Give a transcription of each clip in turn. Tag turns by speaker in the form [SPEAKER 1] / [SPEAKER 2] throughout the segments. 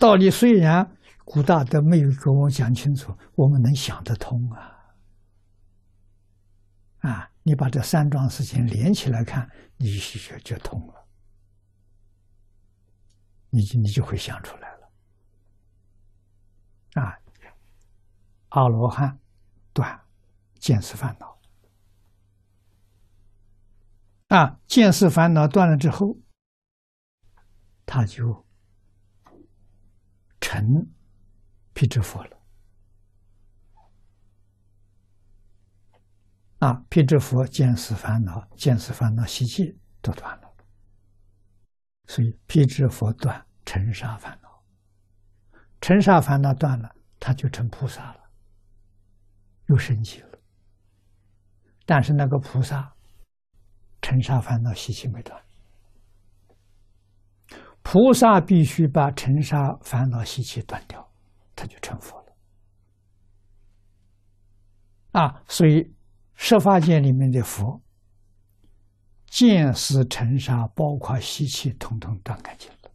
[SPEAKER 1] 道理虽然古大德没有给我讲清楚，我们能想得通啊。啊，你把这三桩事情连起来看，你就就通了，你就你就会想出来了。啊，阿罗汉断见识烦恼，啊，见识烦恼断了之后，他就成辟支佛了。啊，辟支佛见识烦恼，见识烦恼习气都断了，所以辟支佛断尘沙烦恼，尘沙烦恼断了，他就成菩萨了，又升级了。但是那个菩萨，尘沙烦恼习气没断，菩萨必须把尘沙烦恼习气断掉，他就成佛了。啊，所以。十法界里面的佛，见识尘沙，包括习气，统统断干净了。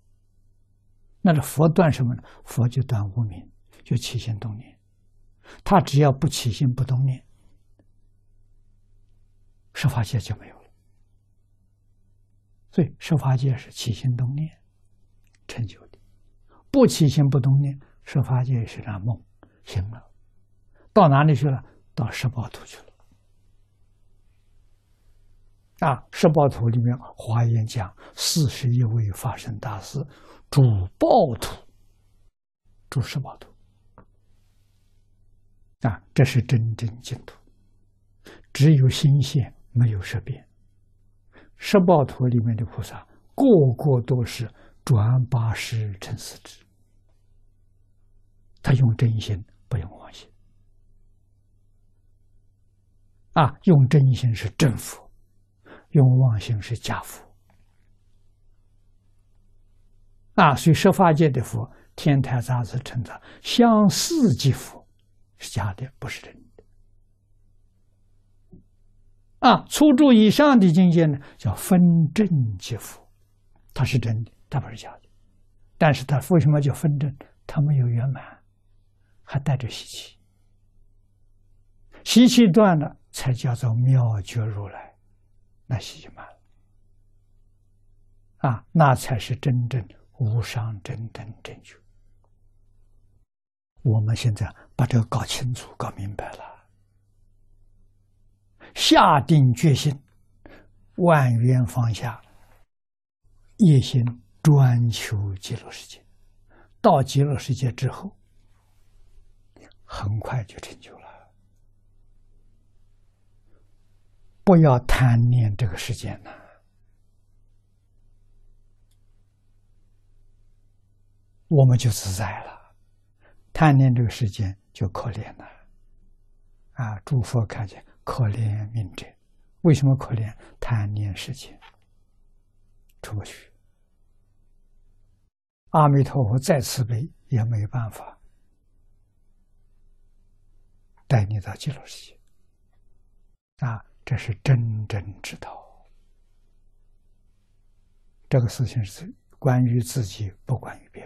[SPEAKER 1] 那是佛断什么呢？佛就断无明，就起心动念。他只要不起心不动念，十法界就没有了。所以十法界是起心动念成就的，不起心不动念，十法界是场梦，醒了，到哪里去了？到十八土去了。啊，十八图里面，华严讲四十一位法身大师主报土，主十八图。啊，这是真正净土，只有心现，没有识变。十报图里面的菩萨，个个都是转八十成四智，他用真心，不用妄心。啊，用真心是正佛。用妄心是假佛啊，所以十法界的佛，天台杂志称他相似即佛，是假的，不是真的。啊，初住以上的境界呢，叫分正即佛，它是真的，他不是假的。但是他为什么叫分正？它没有圆满，还带着习气，习气断了，才叫做妙觉如来。那习满了，啊，那才是真正无上正等正觉。我们现在把这个搞清楚、搞明白了，下定决心，万缘放下，一心专求极乐世界。到极乐世界之后，很快就成就了。不要贪念这个世界呢，我们就自在了；贪念这个世界就可怜了。啊，诸佛看见可怜命者，为什么可怜？贪念世界出不去。阿弥陀佛再慈悲也没办法带你到极乐世界。啊。这是真正之道。这个事情是关于自己，不关于别人。